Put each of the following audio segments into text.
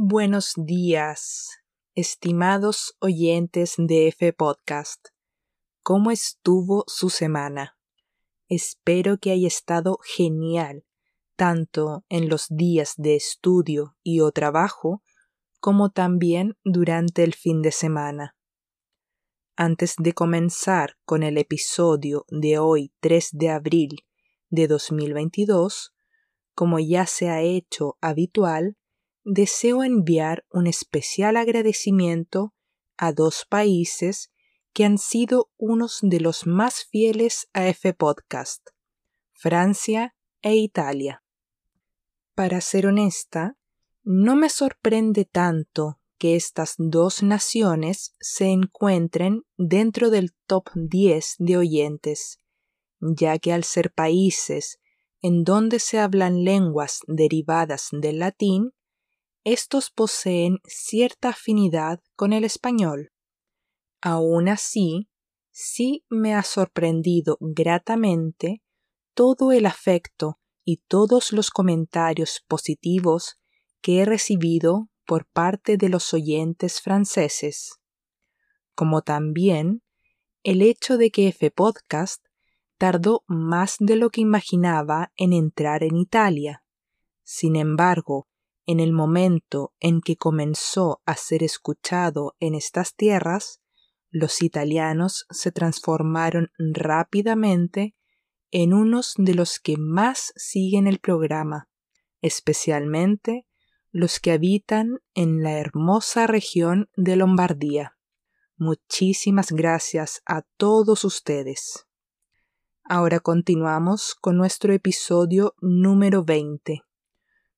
Buenos días, estimados oyentes de F Podcast. ¿Cómo estuvo su semana? Espero que haya estado genial, tanto en los días de estudio y o trabajo, como también durante el fin de semana. Antes de comenzar con el episodio de hoy 3 de abril de 2022, como ya se ha hecho habitual, deseo enviar un especial agradecimiento a dos países que han sido unos de los más fieles a F Podcast, Francia e Italia. Para ser honesta, no me sorprende tanto que estas dos naciones se encuentren dentro del top 10 de oyentes, ya que al ser países en donde se hablan lenguas derivadas del latín, estos poseen cierta afinidad con el español. Aún así, sí me ha sorprendido gratamente todo el afecto y todos los comentarios positivos que he recibido por parte de los oyentes franceses, como también el hecho de que F Podcast tardó más de lo que imaginaba en entrar en Italia. Sin embargo, en el momento en que comenzó a ser escuchado en estas tierras, los italianos se transformaron rápidamente en unos de los que más siguen el programa, especialmente los que habitan en la hermosa región de Lombardía. Muchísimas gracias a todos ustedes. Ahora continuamos con nuestro episodio número 20.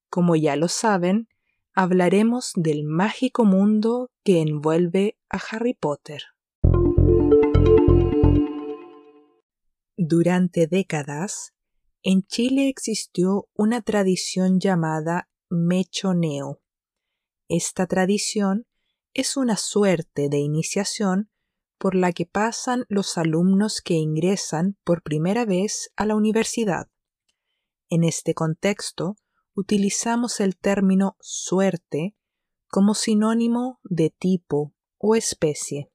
Como ya lo saben, hablaremos del mágico mundo que envuelve a Harry Potter. Durante décadas, en Chile existió una tradición llamada mechoneo. Esta tradición es una suerte de iniciación por la que pasan los alumnos que ingresan por primera vez a la universidad. En este contexto, utilizamos el término suerte como sinónimo de tipo o especie.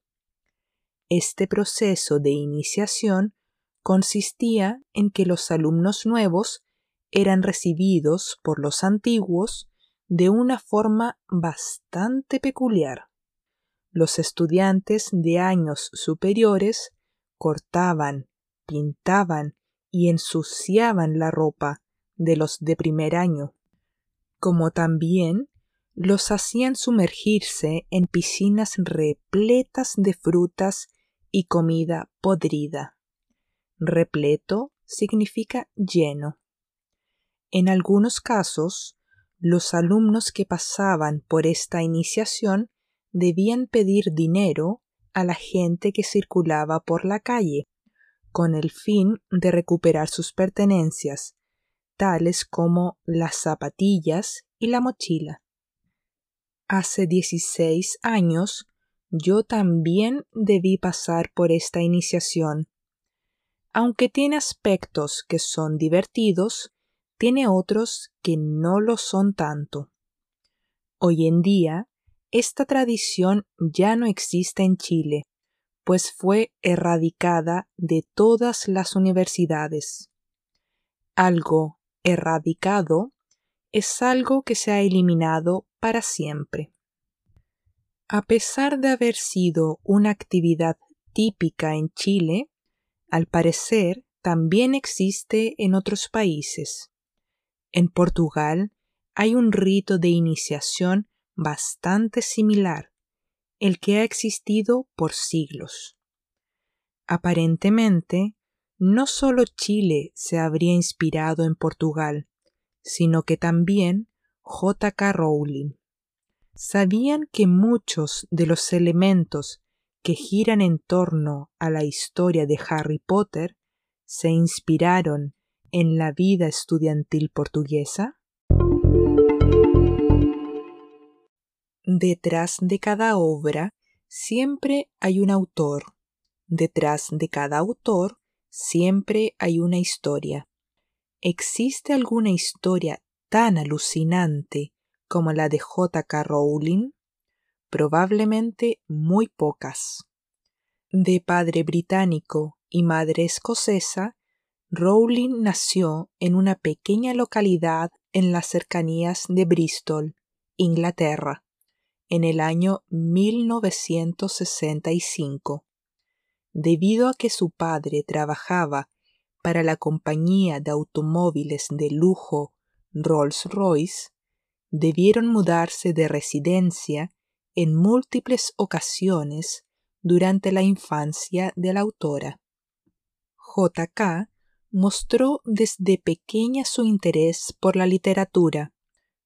Este proceso de iniciación consistía en que los alumnos nuevos eran recibidos por los antiguos de una forma bastante peculiar los estudiantes de años superiores cortaban, pintaban y ensuciaban la ropa de los de primer año, como también los hacían sumergirse en piscinas repletas de frutas y comida podrida. Repleto significa lleno. En algunos casos, los alumnos que pasaban por esta iniciación debían pedir dinero a la gente que circulaba por la calle, con el fin de recuperar sus pertenencias, como las zapatillas y la mochila. Hace 16 años yo también debí pasar por esta iniciación. Aunque tiene aspectos que son divertidos, tiene otros que no lo son tanto. Hoy en día esta tradición ya no existe en Chile, pues fue erradicada de todas las universidades. Algo erradicado es algo que se ha eliminado para siempre. A pesar de haber sido una actividad típica en Chile, al parecer también existe en otros países. En Portugal hay un rito de iniciación bastante similar, el que ha existido por siglos. Aparentemente, no solo Chile se habría inspirado en Portugal, sino que también J.K. Rowling. ¿Sabían que muchos de los elementos que giran en torno a la historia de Harry Potter se inspiraron en la vida estudiantil portuguesa? Detrás de cada obra siempre hay un autor. Detrás de cada autor siempre hay una historia. ¿Existe alguna historia tan alucinante como la de J.K. Rowling? Probablemente muy pocas. De padre británico y madre escocesa, Rowling nació en una pequeña localidad en las cercanías de Bristol, Inglaterra, en el año 1965. Debido a que su padre trabajaba para la compañía de automóviles de lujo Rolls-Royce, debieron mudarse de residencia en múltiples ocasiones durante la infancia de la autora. J.K. mostró desde pequeña su interés por la literatura,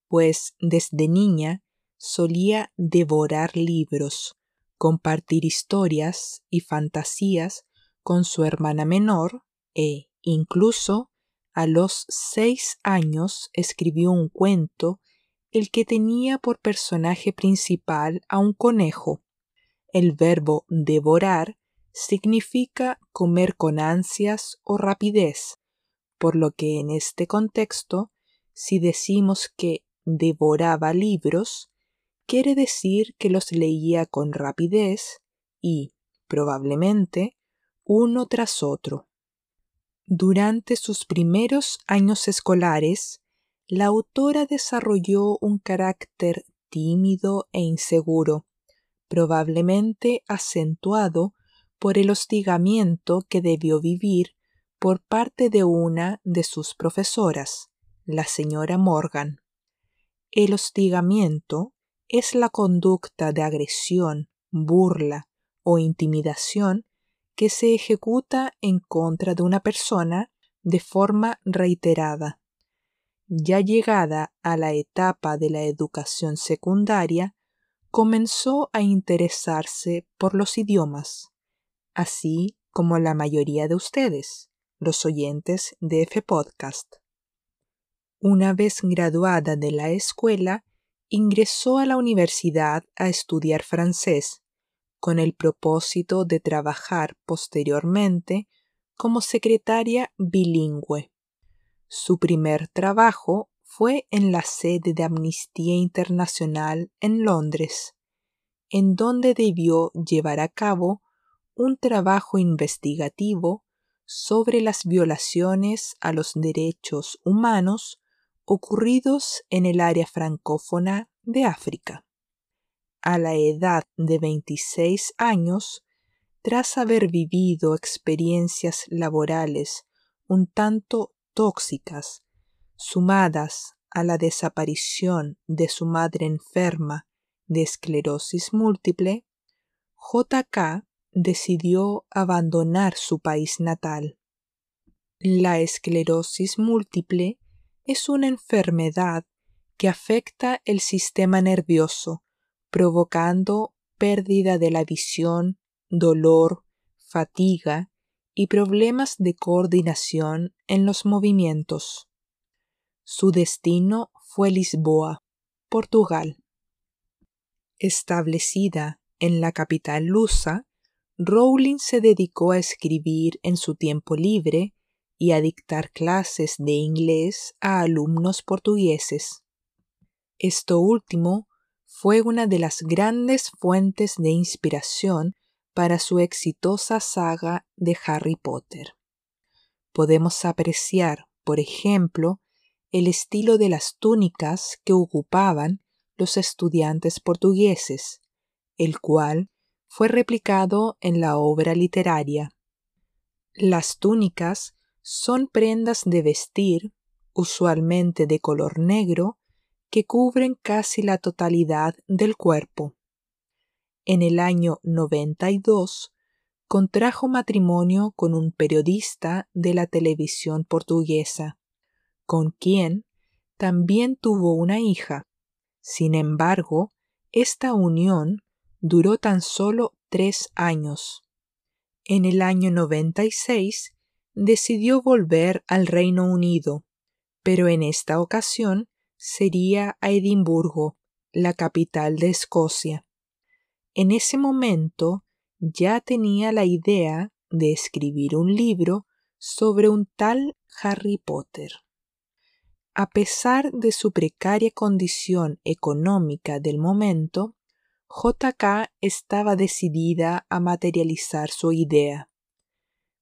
pues desde niña solía devorar libros, compartir historias y fantasías con su hermana menor e, incluso, a los seis años escribió un cuento el que tenía por personaje principal a un conejo. El verbo devorar significa comer con ansias o rapidez, por lo que en este contexto, si decimos que devoraba libros, quiere decir que los leía con rapidez y, probablemente, uno tras otro. Durante sus primeros años escolares, la autora desarrolló un carácter tímido e inseguro, probablemente acentuado por el hostigamiento que debió vivir por parte de una de sus profesoras, la señora Morgan. El hostigamiento es la conducta de agresión, burla o intimidación que se ejecuta en contra de una persona de forma reiterada. Ya llegada a la etapa de la educación secundaria, comenzó a interesarse por los idiomas así como la mayoría de ustedes, los oyentes de F Podcast. Una vez graduada de la escuela, ingresó a la universidad a estudiar francés, con el propósito de trabajar posteriormente como secretaria bilingüe. Su primer trabajo fue en la sede de Amnistía Internacional en Londres, en donde debió llevar a cabo un trabajo investigativo sobre las violaciones a los derechos humanos ocurridos en el área francófona de África. A la edad de 26 años, tras haber vivido experiencias laborales un tanto tóxicas, sumadas a la desaparición de su madre enferma de esclerosis múltiple, J.K decidió abandonar su país natal. La esclerosis múltiple es una enfermedad que afecta el sistema nervioso, provocando pérdida de la visión, dolor, fatiga y problemas de coordinación en los movimientos. Su destino fue Lisboa, Portugal. Establecida en la capital lusa, Rowling se dedicó a escribir en su tiempo libre y a dictar clases de inglés a alumnos portugueses. Esto último fue una de las grandes fuentes de inspiración para su exitosa saga de Harry Potter. Podemos apreciar, por ejemplo, el estilo de las túnicas que ocupaban los estudiantes portugueses, el cual fue replicado en la obra literaria. Las túnicas son prendas de vestir, usualmente de color negro, que cubren casi la totalidad del cuerpo. En el año 92 contrajo matrimonio con un periodista de la televisión portuguesa, con quien también tuvo una hija. Sin embargo, esta unión duró tan solo tres años. En el año 96 decidió volver al Reino Unido, pero en esta ocasión sería a Edimburgo, la capital de Escocia. En ese momento ya tenía la idea de escribir un libro sobre un tal Harry Potter. A pesar de su precaria condición económica del momento, JK estaba decidida a materializar su idea.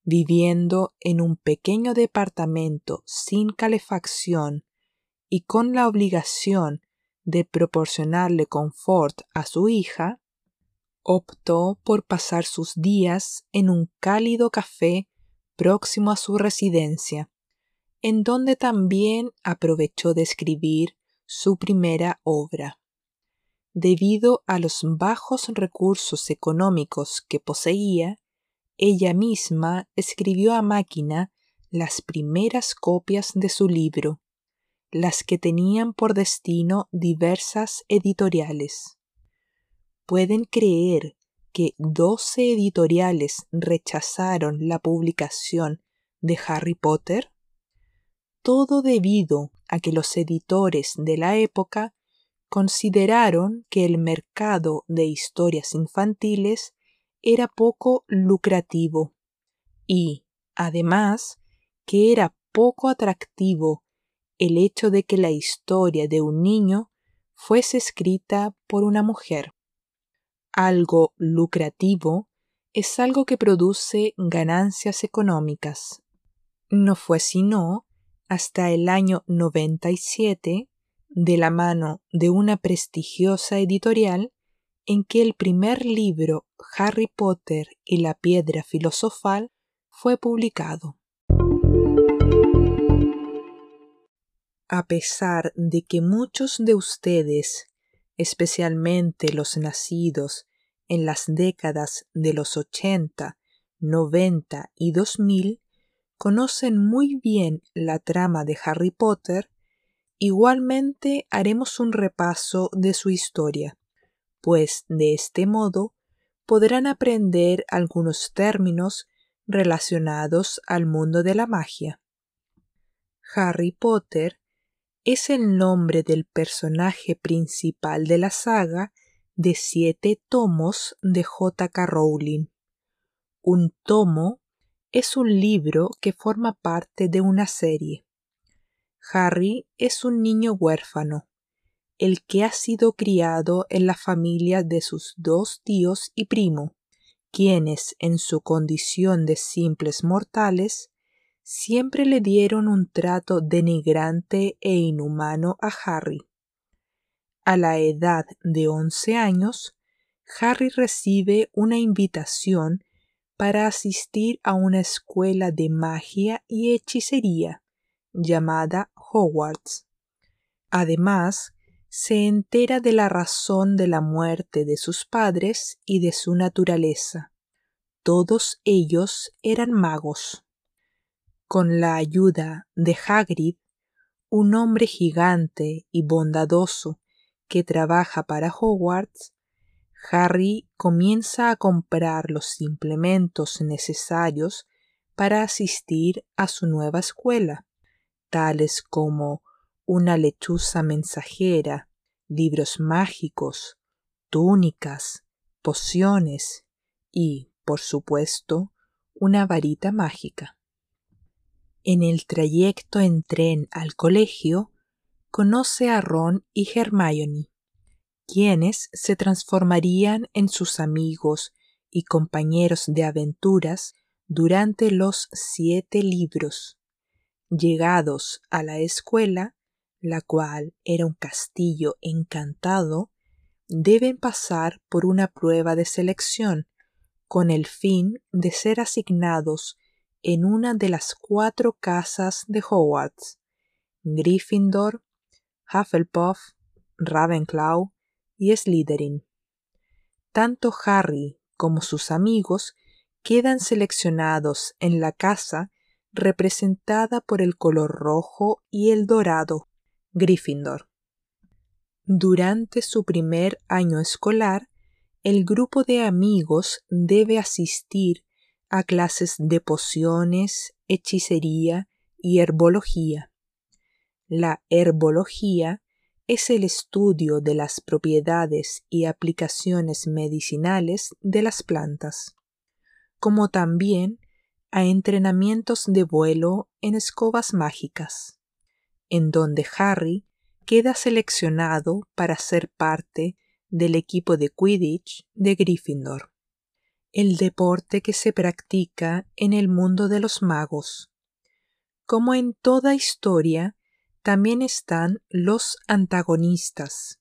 Viviendo en un pequeño departamento sin calefacción y con la obligación de proporcionarle confort a su hija, optó por pasar sus días en un cálido café próximo a su residencia, en donde también aprovechó de escribir su primera obra. Debido a los bajos recursos económicos que poseía, ella misma escribió a máquina las primeras copias de su libro, las que tenían por destino diversas editoriales. ¿Pueden creer que doce editoriales rechazaron la publicación de Harry Potter? Todo debido a que los editores de la época consideraron que el mercado de historias infantiles era poco lucrativo y, además, que era poco atractivo el hecho de que la historia de un niño fuese escrita por una mujer. Algo lucrativo es algo que produce ganancias económicas. No fue sino hasta el año 97, de la mano de una prestigiosa editorial, en que el primer libro Harry Potter y la piedra filosofal fue publicado. A pesar de que muchos de ustedes, especialmente los nacidos en las décadas de los 80, 90 y 2000, conocen muy bien la trama de Harry Potter, igualmente haremos un repaso de su historia, pues de este modo podrán aprender algunos términos relacionados al mundo de la magia. Harry Potter es el nombre del personaje principal de la saga de siete tomos de J.K. Rowling. Un tomo es un libro que forma parte de una serie. Harry es un niño huérfano, el que ha sido criado en la familia de sus dos tíos y primo, quienes, en su condición de simples mortales, siempre le dieron un trato denigrante e inhumano a Harry. A la edad de once años, Harry recibe una invitación para asistir a una escuela de magia y hechicería llamada Hogwarts. Además, se entera de la razón de la muerte de sus padres y de su naturaleza. Todos ellos eran magos. Con la ayuda de Hagrid, un hombre gigante y bondadoso que trabaja para Hogwarts, Harry comienza a comprar los implementos necesarios para asistir a su nueva escuela, tales como una lechuza mensajera, libros mágicos, túnicas, pociones y, por supuesto, una varita mágica. En el trayecto en tren al colegio, conoce a Ron y Hermione, quienes se transformarían en sus amigos y compañeros de aventuras durante los siete libros. Llegados a la escuela, la cual era un castillo encantado, deben pasar por una prueba de selección con el fin de ser asignados en una de las cuatro casas de Hogwarts, Gryffindor, Hufflepuff, Ravenclaw y Slytherin. Tanto Harry como sus amigos quedan seleccionados en la casa representada por el color rojo y el dorado, Gryffindor. Durante su primer año escolar, el grupo de amigos debe asistir a clases de pociones, hechicería y herbología. La herbología es el estudio de las propiedades y aplicaciones medicinales de las plantas, como también a entrenamientos de vuelo en escobas mágicas. En donde Harry queda seleccionado para ser parte del equipo de Quidditch de Gryffindor, el deporte que se practica en el mundo de los magos. Como en toda historia, también están los antagonistas.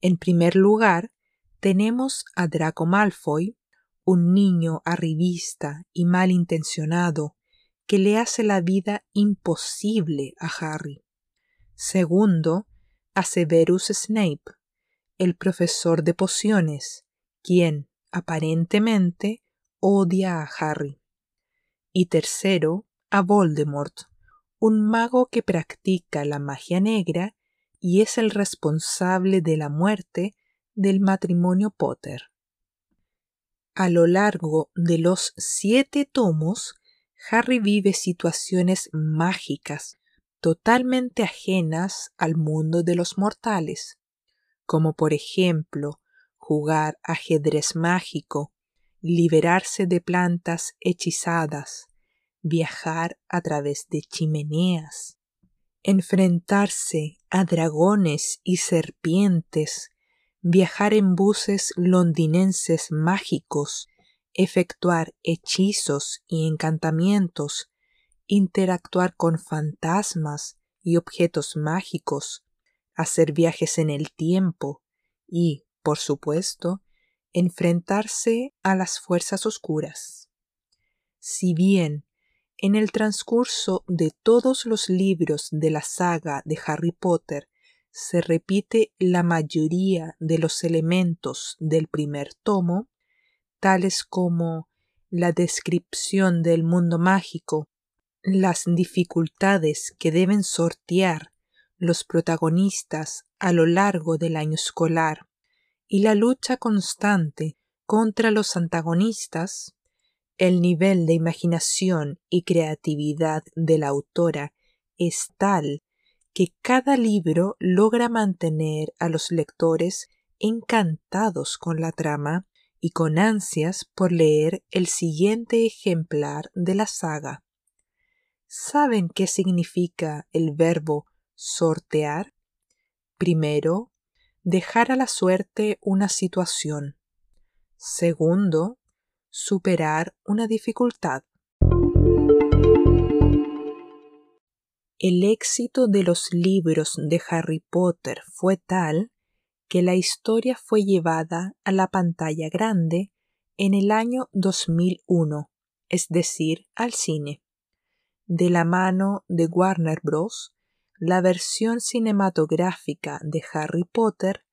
En primer lugar, tenemos a Draco Malfoy, un niño arribista y malintencionado que le hace la vida imposible a Harry. Segundo, a Severus Snape, el profesor de pociones, quien, aparentemente, odia a Harry. Y tercero, a Voldemort, un mago que practica la magia negra y es el responsable de la muerte del matrimonio Potter. A lo largo de los siete tomos, Harry vive situaciones mágicas totalmente ajenas al mundo de los mortales, como por ejemplo jugar ajedrez mágico, liberarse de plantas hechizadas, viajar a través de chimeneas, enfrentarse a dragones y serpientes, viajar en buses londinenses mágicos, efectuar hechizos y encantamientos, interactuar con fantasmas y objetos mágicos, hacer viajes en el tiempo y, por supuesto, enfrentarse a las fuerzas oscuras. Si bien en el transcurso de todos los libros de la saga de Harry Potter se repite la mayoría de los elementos del primer tomo, tales como la descripción del mundo mágico, las dificultades que deben sortear los protagonistas a lo largo del año escolar y la lucha constante contra los antagonistas, el nivel de imaginación y creatividad de la autora es tal que cada libro logra mantener a los lectores encantados con la trama y con ansias por leer el siguiente ejemplar de la saga. ¿Saben qué significa el verbo sortear? Primero, dejar a la suerte una situación. Segundo, superar una dificultad. El éxito de los libros de Harry Potter fue tal que la historia fue llevada a la pantalla grande en el año 2001, es decir, al cine. De la mano de Warner Bros., la versión cinematográfica de Harry Potter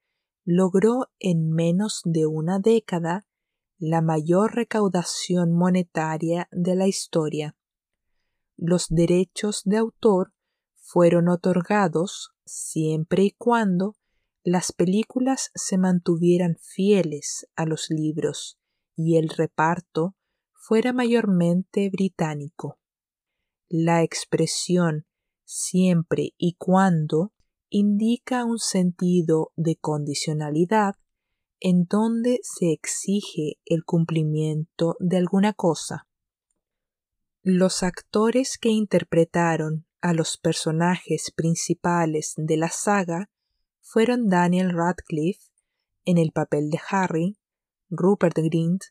logró en menos de una década la mayor recaudación monetaria de la historia. Los derechos de autor fueron otorgados siempre y cuando las películas se mantuvieran fieles a los libros y el reparto fuera mayormente británico. La expresión siempre y cuando indica un sentido de condicionalidad en donde se exige el cumplimiento de alguna cosa. Los actores que interpretaron a los personajes principales de la saga fueron Daniel Radcliffe en el papel de Harry, Rupert Grint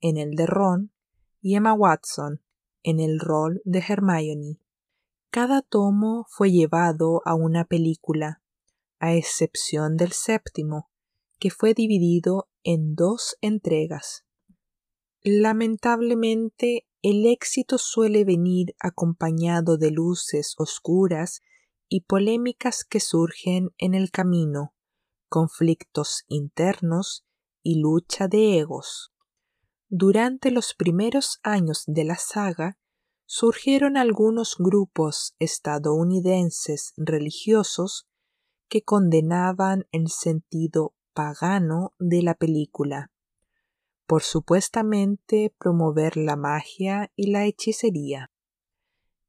en el de Ron y Emma Watson en el rol de Hermione. Cada tomo fue llevado a una película, a excepción del séptimo, que fue dividido en dos entregas. Lamentablemente, el éxito suele venir acompañado de luces oscuras y polémicas que surgen en el camino, conflictos internos y lucha de egos. Durante los primeros años de la saga, surgieron algunos grupos estadounidenses religiosos que condenaban el sentido pagano de la película por supuestamente promover la magia y la hechicería.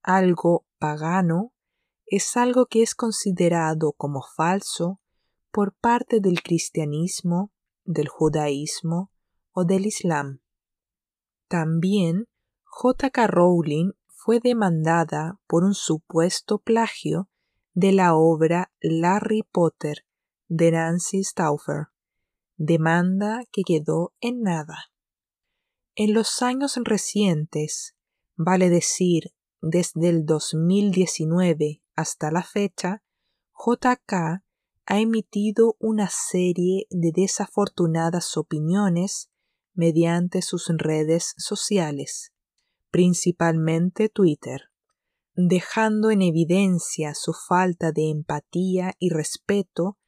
Algo pagano es algo que es considerado como falso por parte del cristianismo, del judaísmo o del islam. También J.K. Rowling fue demandada por un supuesto plagio de la obra Larry Potter de Nancy Stauffer, demanda que quedó en nada. En los años recientes, vale decir desde el 2019 hasta la fecha, JK ha emitido una serie de desafortunadas opiniones mediante sus redes sociales, principalmente Twitter, dejando en evidencia su falta de empatía y respeto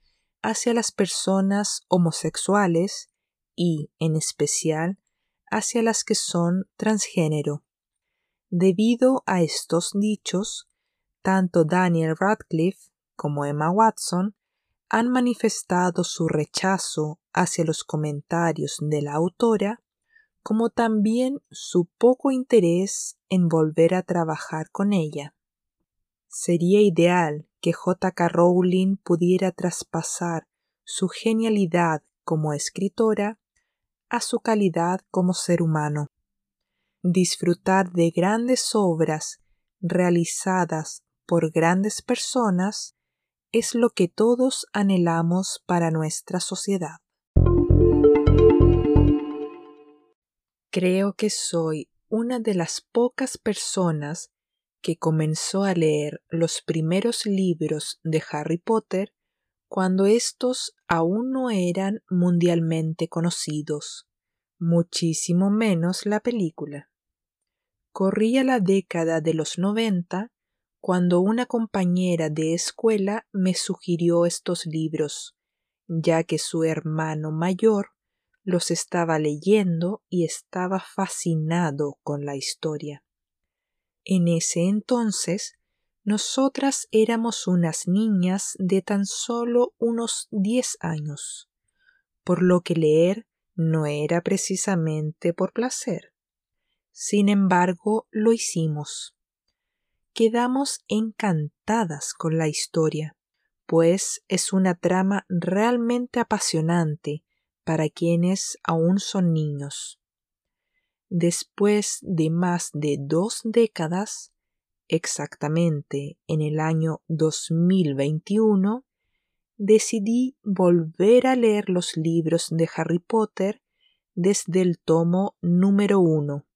hacia las personas homosexuales y, en especial, hacia las que son transgénero. Debido a estos dichos, tanto Daniel Radcliffe como Emma Watson han manifestado su rechazo hacia los comentarios de la autora, como también su poco interés en volver a trabajar con ella. Sería ideal que J.K. Rowling pudiera traspasar su genialidad como escritora a su calidad como ser humano. Disfrutar de grandes obras realizadas por grandes personas es lo que todos anhelamos para nuestra sociedad. Creo que soy una de las pocas personas que comenzó a leer los primeros libros de Harry Potter cuando éstos aún no eran mundialmente conocidos, muchísimo menos la película. Corría la década de los noventa cuando una compañera de escuela me sugirió estos libros, ya que su hermano mayor los estaba leyendo y estaba fascinado con la historia. En ese entonces nosotras éramos unas niñas de tan solo unos diez años, por lo que leer no era precisamente por placer. Sin embargo, lo hicimos. Quedamos encantadas con la historia, pues es una trama realmente apasionante para quienes aún son niños. Después de más de dos décadas, exactamente en el año 2021, decidí volver a leer los libros de Harry Potter desde el tomo número uno.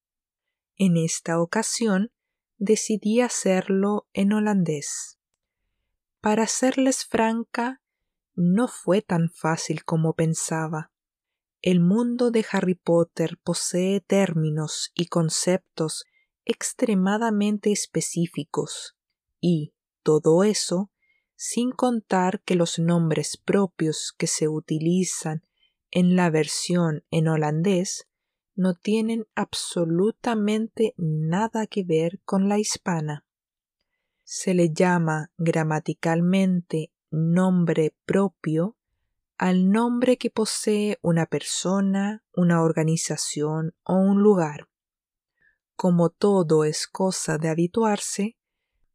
En esta ocasión decidí hacerlo en holandés. Para serles franca, no fue tan fácil como pensaba. El mundo de Harry Potter posee términos y conceptos extremadamente específicos y todo eso sin contar que los nombres propios que se utilizan en la versión en holandés no tienen absolutamente nada que ver con la hispana. Se le llama gramaticalmente nombre propio al nombre que posee una persona, una organización o un lugar. Como todo es cosa de habituarse,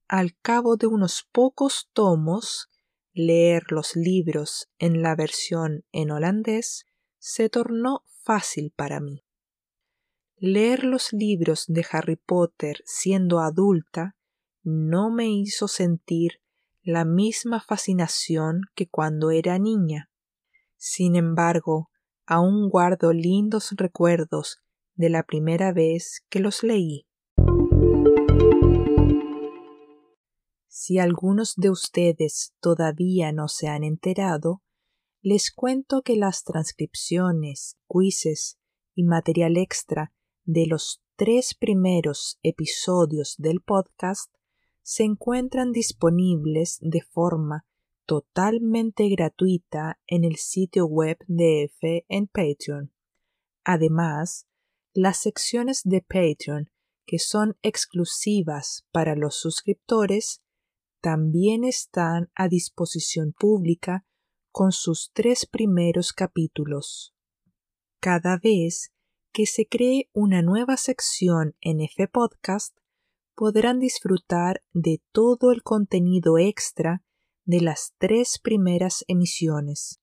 al cabo de unos pocos tomos, leer los libros en la versión en holandés se tornó fácil para mí. Leer los libros de Harry Potter siendo adulta no me hizo sentir la misma fascinación que cuando era niña. Sin embargo, aún guardo lindos recuerdos de la primera vez que los leí. Si algunos de ustedes todavía no se han enterado, les cuento que las transcripciones, quizzes y material extra de los tres primeros episodios del podcast se encuentran disponibles de forma totalmente gratuita en el sitio web de F en Patreon. Además, las secciones de Patreon que son exclusivas para los suscriptores también están a disposición pública con sus tres primeros capítulos. Cada vez que se cree una nueva sección en F Podcast, podrán disfrutar de todo el contenido extra de las tres primeras emisiones.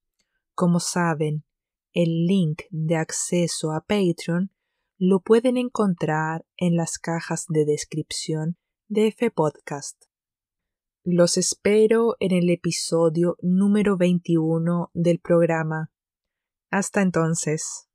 Como saben, el link de acceso a Patreon lo pueden encontrar en las cajas de descripción de F Podcast. Los espero en el episodio número 21 del programa. Hasta entonces.